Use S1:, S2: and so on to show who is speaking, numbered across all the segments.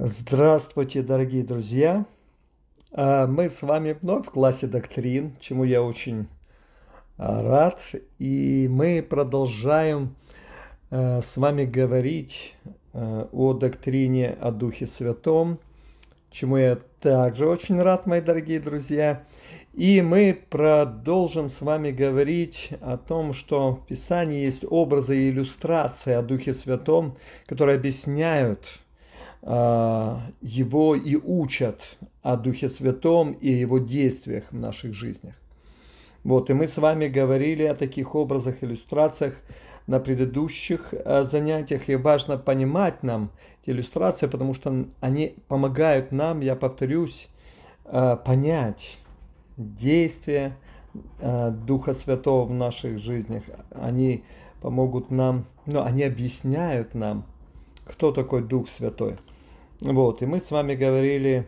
S1: Здравствуйте, дорогие друзья! А, мы с вами вновь в классе доктрин, чему я очень а, рад. И мы продолжаем а, с вами говорить о доктрине о Духе Святом, чему я также очень рад, мои дорогие друзья. И мы продолжим с вами говорить о том, что в Писании есть образы и иллюстрации о Духе Святом, которые объясняют его и учат о Духе Святом и его действиях в наших жизнях. Вот, и мы с вами говорили о таких образах, иллюстрациях на предыдущих а, занятиях, и важно понимать нам эти иллюстрации, потому что они помогают нам, я повторюсь, а, понять действия Духа Святого в наших жизнях. Они помогут нам, ну, они объясняют нам, кто такой Дух Святой. Вот, и мы с вами говорили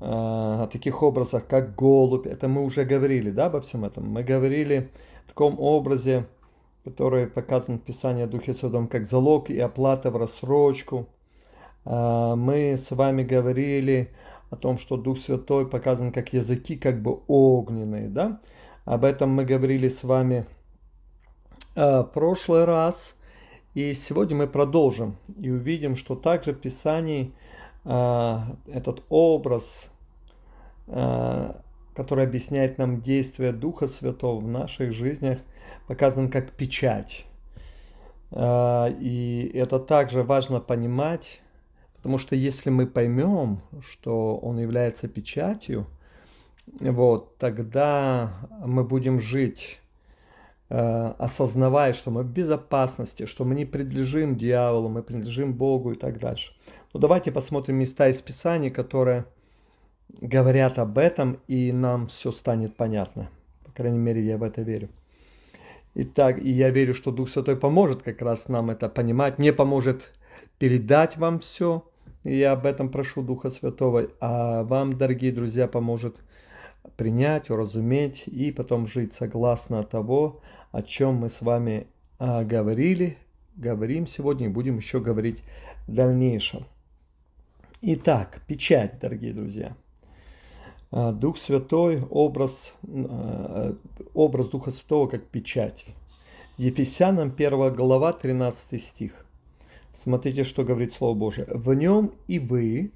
S1: э, о таких образах, как голубь. Это мы уже говорили, да, обо всем этом. Мы говорили в таком образе, который показан в Писании о Духе Святом, как залог и оплата в рассрочку. Э, мы с вами говорили о том, что Дух Святой показан как языки, как бы огненные, да. Об этом мы говорили с вами э, в прошлый раз. И сегодня мы продолжим и увидим, что также в Писании а, этот образ, а, который объясняет нам действие Духа Святого в наших жизнях, показан как печать. А, и это также важно понимать, потому что если мы поймем, что он является печатью, вот, тогда мы будем жить осознавая, что мы в безопасности, что мы не принадлежим дьяволу, мы принадлежим Богу и так дальше. Ну, давайте посмотрим места из Писания, которые говорят об этом, и нам все станет понятно. По крайней мере, я в это верю. Итак, и я верю, что Дух Святой поможет как раз нам это понимать, не поможет передать вам все. Я об этом прошу Духа Святого, а вам, дорогие друзья, поможет принять, уразуметь и потом жить согласно того, о чем мы с вами а, говорили, говорим сегодня и будем еще говорить в дальнейшем. Итак, печать, дорогие друзья. А, Дух Святой, образ, а, образ Духа Святого как печать. Ефесянам 1 глава 13 стих. Смотрите, что говорит Слово Божие. «В нем и вы,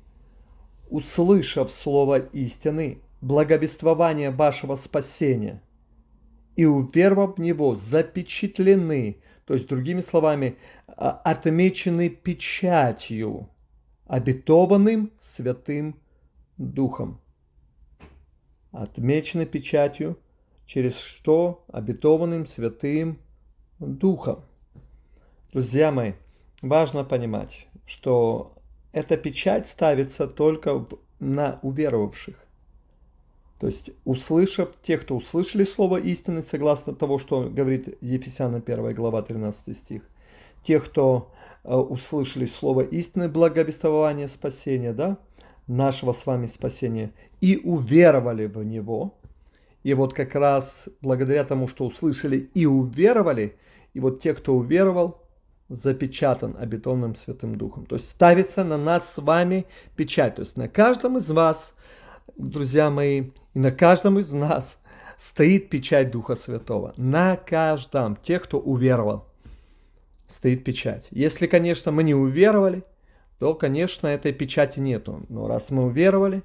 S1: услышав слово истины, благовествование вашего спасения, и уверовав в него, запечатлены, то есть, другими словами, а, отмечены печатью – обетованным Святым Духом. Отмечено печатью, через что обетованным Святым Духом. Друзья мои, важно понимать, что эта печать ставится только на уверовавших. То есть, услышав, те, кто услышали слово истины, согласно того, что говорит Ефесянам 1 глава 13 стих, те, кто Э, услышали слово истины, благовествования спасения, да, нашего с вами спасения, и уверовали в него. И вот как раз благодаря тому, что услышали и уверовали, и вот те, кто уверовал, запечатан обетованным Святым Духом. То есть ставится на нас с вами печать. То есть на каждом из вас, друзья мои, и на каждом из нас стоит печать Духа Святого. На каждом, тех, кто уверовал стоит печать. Если, конечно, мы не уверовали, то, конечно, этой печати нету. Но раз мы уверовали,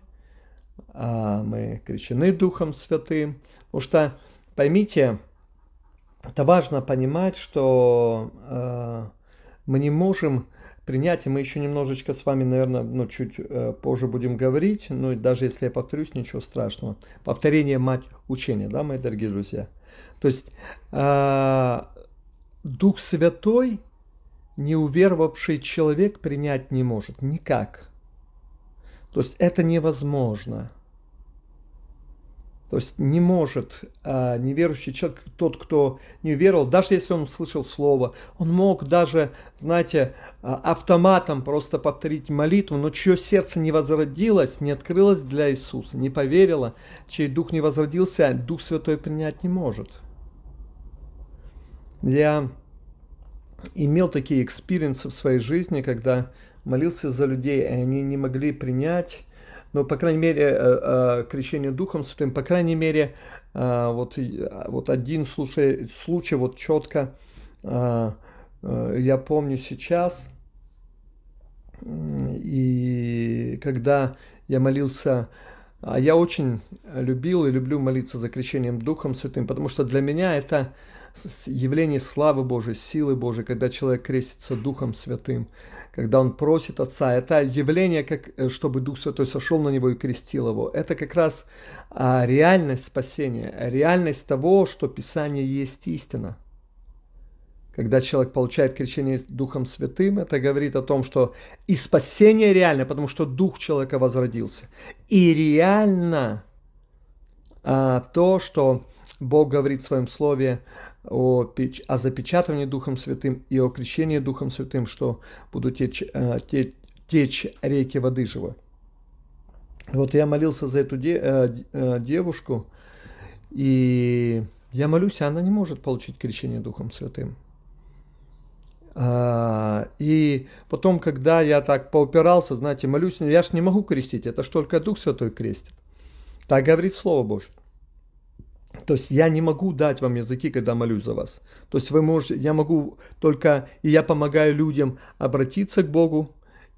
S1: а мы крещены Духом Святым, потому что, поймите, это важно понимать, что э, мы не можем принять, и мы еще немножечко с вами, наверное, ну, чуть э, позже будем говорить, но даже если я повторюсь, ничего страшного. Повторение мать учения, да, мои дорогие друзья. То есть э, Дух Святой неуверовавший человек принять не может. Никак. То есть это невозможно. То есть не может а, неверующий человек, тот, кто не веровал, даже если он услышал слово, он мог даже, знаете, а, автоматом просто повторить молитву, но чье сердце не возродилось, не открылось для Иисуса, не поверило, чей дух не возродился, Дух Святой принять не может. Я имел такие experience ы в своей жизни, когда молился за людей, и они не могли принять, но, по крайней мере, э, э, крещение Духом Святым, по крайней мере, э, вот, вот один случай, случай вот четко я помню сейчас, и когда я молился а я очень любил и люблю молиться за крещением Духом Святым, потому что для меня это явление славы Божией, силы Божией, когда человек крестится Духом Святым, когда он просит Отца. Это явление, как, э, чтобы Дух Святой сошел на него и крестил его. Это как раз а, реальность спасения, реальность того, что Писание есть истина. Когда человек получает крещение Духом Святым, это говорит о том, что и спасение реально, потому что Дух человека возродился. И реально а, то, что Бог говорит в своем слове о, о запечатывании Духом Святым и о крещении Духом Святым, что будут течь, а, течь, течь реки воды живой. Вот я молился за эту де, э, э, девушку, и я молюсь, а она не может получить крещение Духом Святым. А, и потом, когда я так поупирался, знаете, молюсь, я ж не могу крестить, это ж только Дух Святой крестит. Так говорит Слово Божье. То есть я не могу дать вам языки, когда молюсь за вас. То есть вы можете, я могу только, и я помогаю людям обратиться к Богу.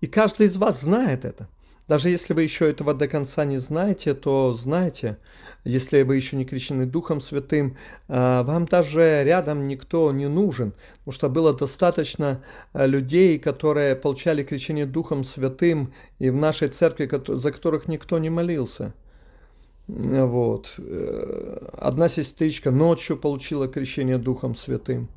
S1: И каждый из вас знает это. Даже если вы еще этого до конца не знаете, то знаете, если вы еще не крещены Духом Святым, а, вам даже рядом никто не нужен, потому что было достаточно а, людей, которые получали крещение Духом Святым и в нашей церкви, за которых никто не молился. Вот. Э, одна сестричка ночью получила крещение Духом Святым.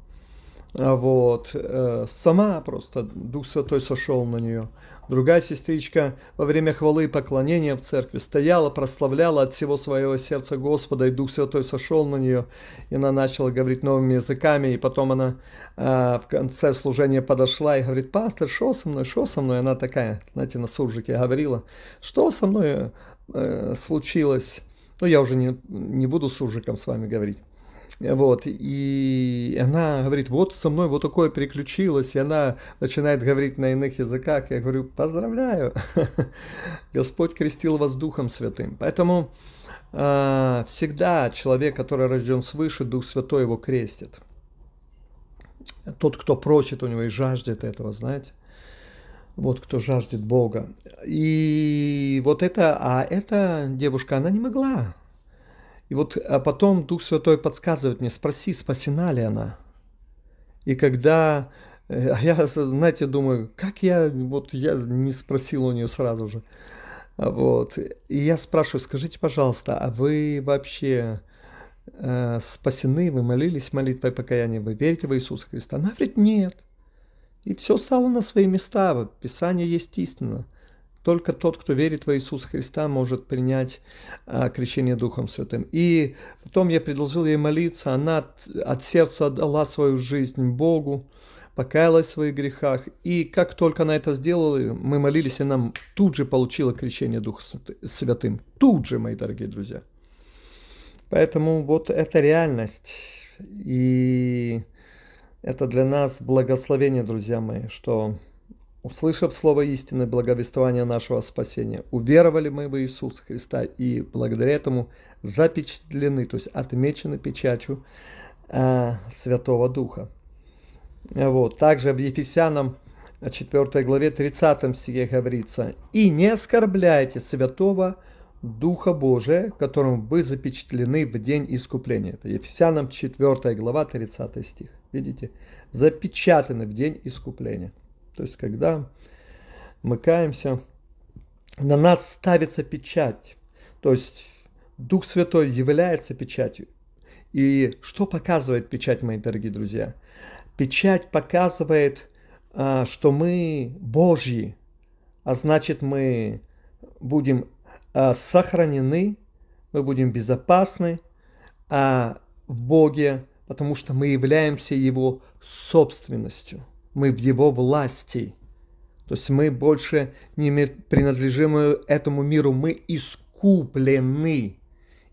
S1: А вот. Э, сама просто Дух Святой сошел на нее. Другая сестричка во время хвалы и поклонения в церкви стояла, прославляла от всего своего сердца Господа, и Дух Святой сошел на нее, и она начала говорить новыми языками, и потом она э, в конце служения подошла и говорит, пастор, что со мной, что со мной? Она такая, знаете, на суржике говорила, что со мной э, случилось? Ну, я уже не, не буду суржиком с вами говорить. Вот, и она говорит, вот со мной вот такое переключилось, и она начинает говорить на иных языках. Я говорю, поздравляю, Господь крестил вас Духом Святым. Поэтому э, всегда человек, который рожден свыше, Дух Святой его крестит. Тот, кто просит у него и жаждет этого, знаете. Вот кто жаждет Бога. И вот это, а эта девушка, она не могла и вот а потом Дух Святой подсказывает мне, спроси, спасена ли она. И когда э, я, знаете, думаю, как я, вот я не спросил у нее сразу же. А вот. И я спрашиваю, скажите, пожалуйста, а вы вообще э, спасены, вы молились молитвой покаяния, вы верите в Иисуса Христа? Она говорит, нет. И все стало на свои места. Писание есть истина. Только тот, кто верит в Иисуса Христа, может принять а, крещение Духом Святым. И потом я предложил ей молиться, она от, от сердца отдала свою жизнь Богу, покаялась в своих грехах. И как только она это сделала, мы молились, и нам тут же получила крещение Духом Святым. Тут же, мои дорогие друзья. Поэтому вот это реальность. И это для нас благословение, друзья мои, что услышав слово истины, благовествования нашего спасения, уверовали мы в Иисуса Христа и благодаря этому запечатлены, то есть отмечены печатью э, Святого Духа. Вот. Также в Ефесянам 4 главе 30 стихе говорится, «И не оскорбляйте Святого Духа Божия, которым вы запечатлены в день искупления». Это Ефесянам 4 глава 30 стих. Видите? Запечатаны в день искупления. То есть, когда мы каемся, на нас ставится печать. То есть, Дух Святой является печатью. И что показывает печать, мои дорогие друзья? Печать показывает, а, что мы Божьи, а значит мы будем а, сохранены, мы будем безопасны в Боге, потому что мы являемся Его собственностью мы в Его власти. То есть мы больше не принадлежим этому миру, мы искуплены.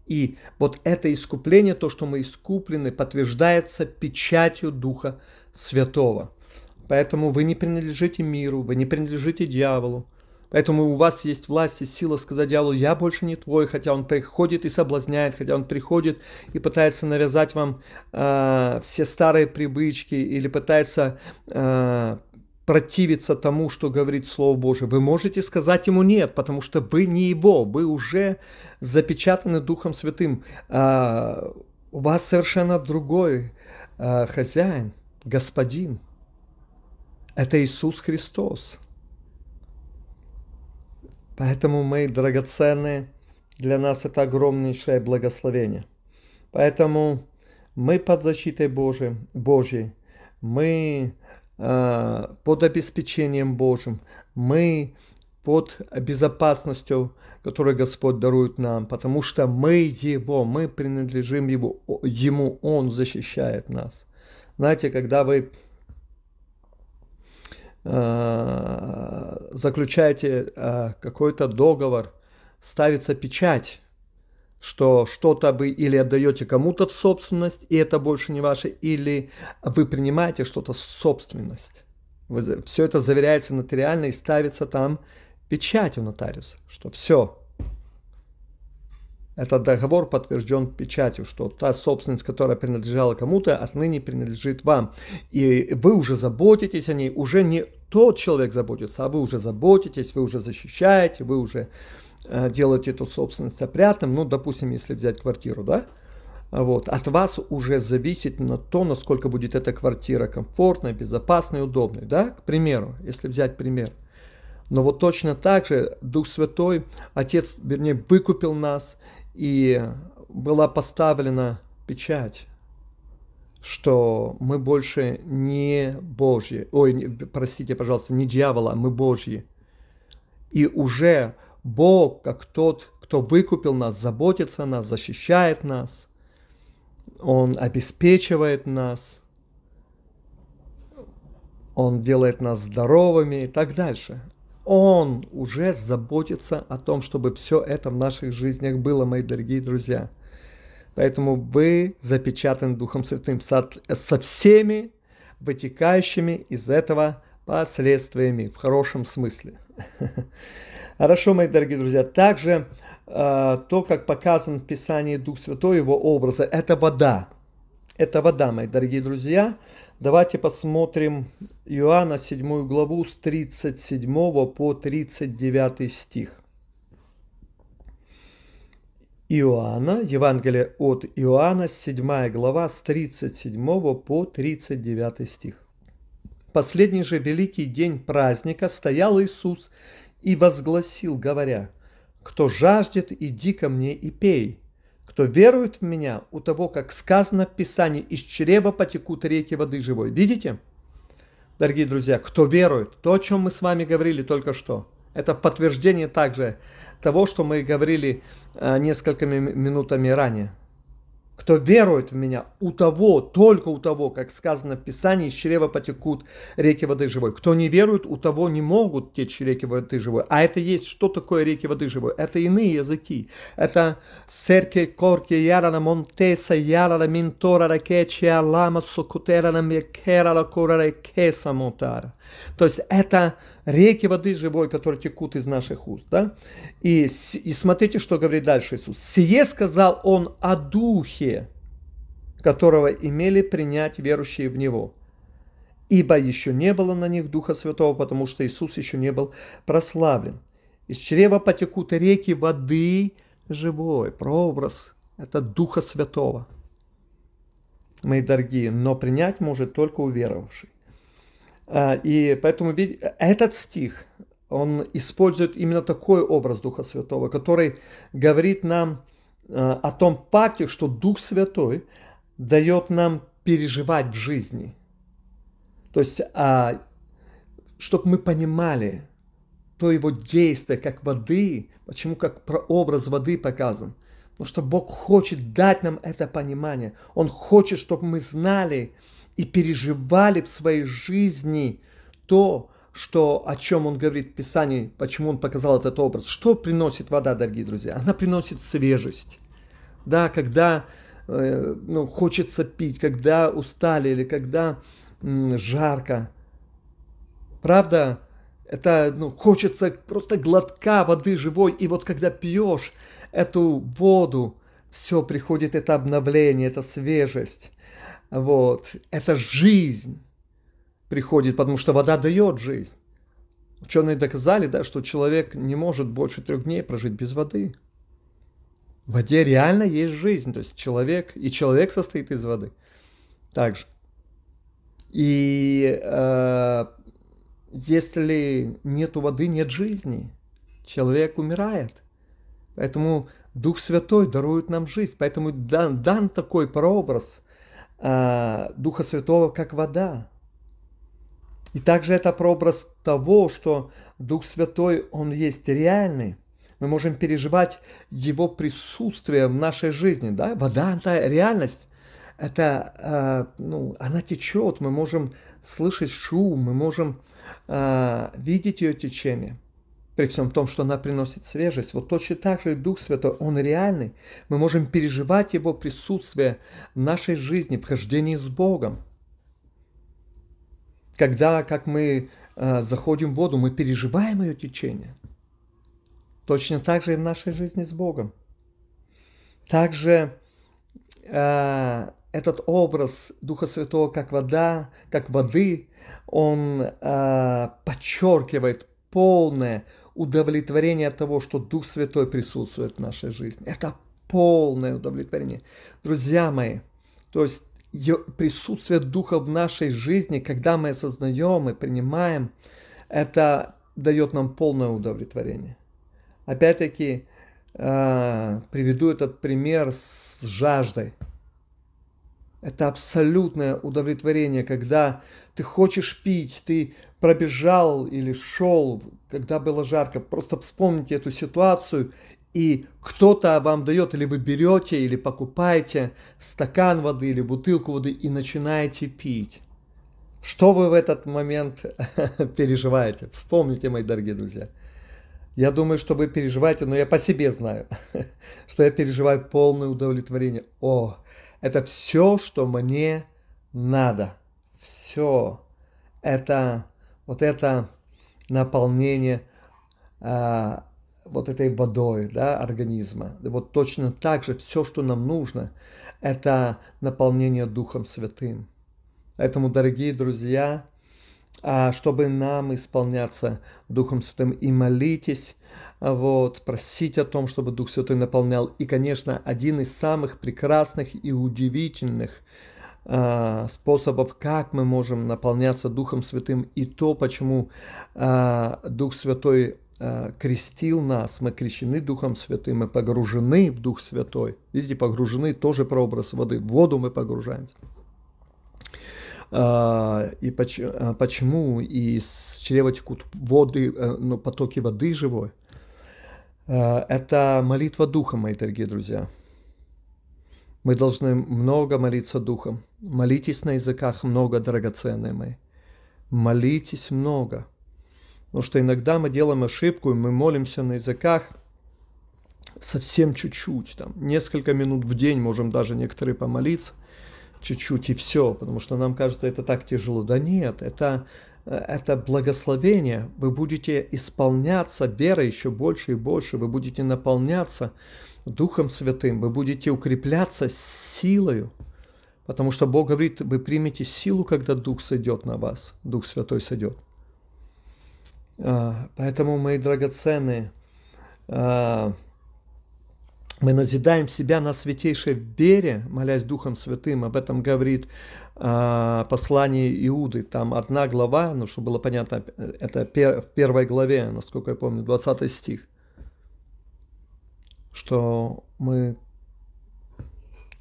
S1: И вот это искупление, то, что мы искуплены, подтверждается печатью Духа Святого. Поэтому вы не принадлежите миру, вы не принадлежите дьяволу. Поэтому у вас есть власть и сила сказать дьяволу, я больше не твой, хотя он приходит и соблазняет, хотя он приходит и пытается навязать вам э, все старые привычки или пытается э, противиться тому, что говорит Слово Божие. Вы можете сказать ему нет, потому что вы не его, вы уже запечатаны Духом Святым. Э, у вас совершенно другой э, хозяин, господин. Это Иисус Христос. Поэтому мы драгоценные, для нас это огромнейшее благословение. Поэтому мы под защитой Божией, Божьей мы э, под обеспечением Божьим, мы под безопасностью, которую Господь дарует нам, потому что мы Его, мы принадлежим Его, Ему, Он защищает нас. Знаете, когда вы Э, заключаете э, какой-то договор, ставится печать, что что-то вы или отдаете кому-то в собственность, и это больше не ваше, или вы принимаете что-то в собственность. Вы, все это заверяется нотариально и ставится там печать у нотариуса, что все, этот договор подтвержден печатью, что та собственность, которая принадлежала кому-то, отныне принадлежит вам. И вы уже заботитесь о ней, уже не тот человек заботится, а вы уже заботитесь, вы уже защищаете, вы уже э, делаете эту собственность опрятным. Ну, допустим, если взять квартиру, да? Вот. От вас уже зависит на то, насколько будет эта квартира комфортной, безопасной, удобной. Да? К примеру, если взять пример. Но вот точно так же Дух Святой, Отец, вернее, выкупил нас, и была поставлена печать, что мы больше не Божьи, ой, простите, пожалуйста, не дьявола, мы Божьи. И уже Бог, как тот, кто выкупил нас, заботится о нас, защищает нас, Он обеспечивает нас, Он делает нас здоровыми и так дальше. Он уже заботится о том, чтобы все это в наших жизнях было, мои дорогие друзья. Поэтому вы запечатаны Духом Святым со, со всеми вытекающими из этого последствиями, в хорошем смысле. Хорошо, мои дорогие друзья. Также э, то, как показан в Писании Дух Святой, его образа, это вода. Это вода, мои дорогие друзья. Давайте посмотрим Иоанна 7 главу с 37 по 39 стих. Иоанна, Евангелие от Иоанна, 7 глава с 37 по 39 стих. Последний же великий день праздника стоял Иисус и возгласил, говоря, «Кто жаждет, иди ко мне и пей». Кто верует в меня, у того, как сказано в Писании, из чрева потекут реки воды живой. Видите? Дорогие друзья, кто верует, то, о чем мы с вами говорили только что, это подтверждение также того, что мы говорили э, несколькими минутами ранее. Кто верует в меня, у того, только у того, как сказано в Писании, из чрева потекут реки воды живой. Кто не верует, у того не могут течь реки воды живой. А это есть, что такое реки воды живой? Это иные языки. Это серке корки ярана монтеса ярана ментора ракечи алама сокутера на мекера лакора рекеса монтара. То есть это реки воды живой, которые текут из наших уст. Да? И, и смотрите, что говорит дальше Иисус. «Сие сказал Он о Духе, которого имели принять верующие в Него, ибо еще не было на них Духа Святого, потому что Иисус еще не был прославлен. Из чрева потекут реки воды живой». Прообраз – это Духа Святого. Мои дорогие, но принять может только уверовавший. А, и поэтому этот стих, он использует именно такой образ Духа Святого, который говорит нам а, о том факте, что Дух Святой дает нам переживать в жизни. То есть, а, чтобы мы понимали то его действие, как воды, почему как прообраз воды показан. Потому что Бог хочет дать нам это понимание. Он хочет, чтобы мы знали, и переживали в своей жизни то, что, о чем он говорит в Писании, почему он показал этот образ. Что приносит вода, дорогие друзья? Она приносит свежесть. Да, когда э, ну, хочется пить, когда устали или когда м, жарко. Правда, это ну, хочется просто глотка воды живой, и вот когда пьешь эту воду, все приходит это обновление, это свежесть, вот, это жизнь приходит, потому что вода дает жизнь. Ученые доказали, да, что человек не может больше трех дней прожить без воды. В воде реально есть жизнь, то есть человек, и человек состоит из воды. Также. И э, если нет воды, нет жизни. Человек умирает. Поэтому Дух Святой дарует нам жизнь. Поэтому дан, дан такой прообраз э, Духа Святого, как вода. И также это прообраз того, что Дух Святой, Он есть реальный. Мы можем переживать Его присутствие в нашей жизни. Да? Вода – это реальность. Это, э, ну, она течет, мы можем слышать шум, мы можем э, видеть ее течение. При всем том, что она приносит свежесть. Вот точно так же и Дух Святой, Он реальный. Мы можем переживать Его присутствие в нашей жизни, в хождении с Богом. Когда, как мы э, заходим в воду, мы переживаем ее течение. Точно так же и в нашей жизни с Богом. Также э, этот образ Духа Святого как вода, как воды, он э, подчеркивает полное удовлетворение от того, что Дух Святой присутствует в нашей жизни. Это полное удовлетворение. Друзья мои, то есть присутствие Духа в нашей жизни, когда мы осознаем и принимаем, это дает нам полное удовлетворение. Опять-таки, э, приведу этот пример с жаждой. Это абсолютное удовлетворение, когда ты хочешь пить, ты пробежал или шел, когда было жарко. Просто вспомните эту ситуацию и кто-то вам дает, или вы берете, или покупаете стакан воды или бутылку воды и начинаете пить. Что вы в этот момент переживаете? Вспомните, мои дорогие друзья. Я думаю, что вы переживаете, но я по себе знаю, что я переживаю полное удовлетворение. О, это все, что мне надо. Все. Это вот это наполнение а, вот этой водой да, организма. Вот точно так же все, что нам нужно, это наполнение Духом Святым. Поэтому, дорогие друзья, а, чтобы нам исполняться Духом Святым и молитесь, вот, просить о том, чтобы Дух Святой наполнял. И, конечно, один из самых прекрасных и удивительных способов, как мы можем наполняться Духом Святым, и то, почему э, Дух Святой Э, крестил нас, мы крещены Духом Святым, мы погружены в Дух Святой. Видите, погружены тоже прообраз воды. В воду мы погружаемся. И почему из чрева текут воды, э, ну, потоки воды живой? Это молитва Духа, мои дорогие друзья. Мы должны много молиться Духом. Молитесь на языках много, драгоценные мои. Молитесь много. Потому что иногда мы делаем ошибку, и мы молимся на языках совсем чуть-чуть, там, несколько минут в день можем даже некоторые помолиться, чуть-чуть и все, потому что нам кажется, это так тяжело. Да нет, это, это благословение. Вы будете исполняться верой еще больше и больше, вы будете наполняться Духом Святым, вы будете укрепляться силою, потому что Бог говорит, вы примете силу, когда Дух сойдет на вас, Дух Святой сойдет. А, поэтому, мои драгоценные, а, мы назидаем себя на святейшей вере, молясь Духом Святым. Об этом говорит а, послание Иуды. Там одна глава, ну, чтобы было понятно, это в первой главе, насколько я помню, 20 стих. Что мы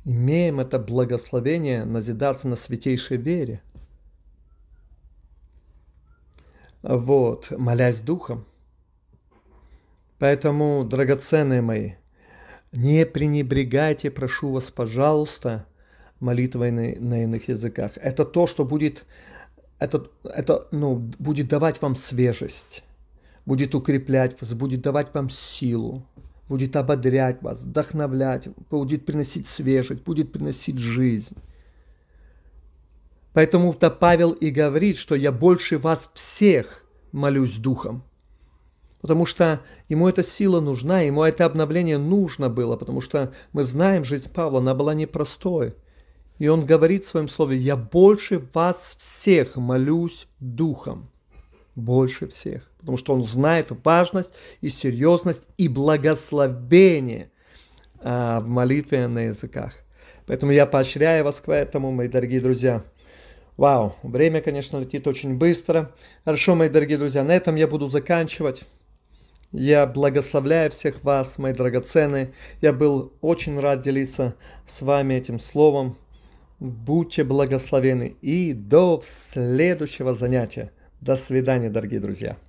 S1: имеем это благословение назидаться на святейшей вере вот, молясь духом. Поэтому, драгоценные мои, не пренебрегайте, прошу вас, пожалуйста, молитвой на, на иных языках. Это то, что будет, это, это, ну, будет давать вам свежесть, будет укреплять вас, будет давать вам силу, будет ободрять вас, вдохновлять, будет приносить свежесть, будет приносить жизнь. Поэтому-то Павел и говорит, что я больше вас всех молюсь духом. Потому что ему эта сила нужна, ему это обновление нужно было, потому что мы знаем, жизнь Павла, она была непростой. И он говорит в своем слове, я больше вас всех молюсь духом. Больше всех. Потому что он знает важность и серьезность и благословение а, в молитве на языках. Поэтому я поощряю вас к этому, мои дорогие друзья. Вау, время, конечно, летит очень быстро. Хорошо, мои дорогие друзья, на этом я буду заканчивать. Я благословляю всех вас, мои драгоценные. Я был очень рад делиться с вами этим словом. Будьте благословены и до следующего занятия. До свидания, дорогие друзья.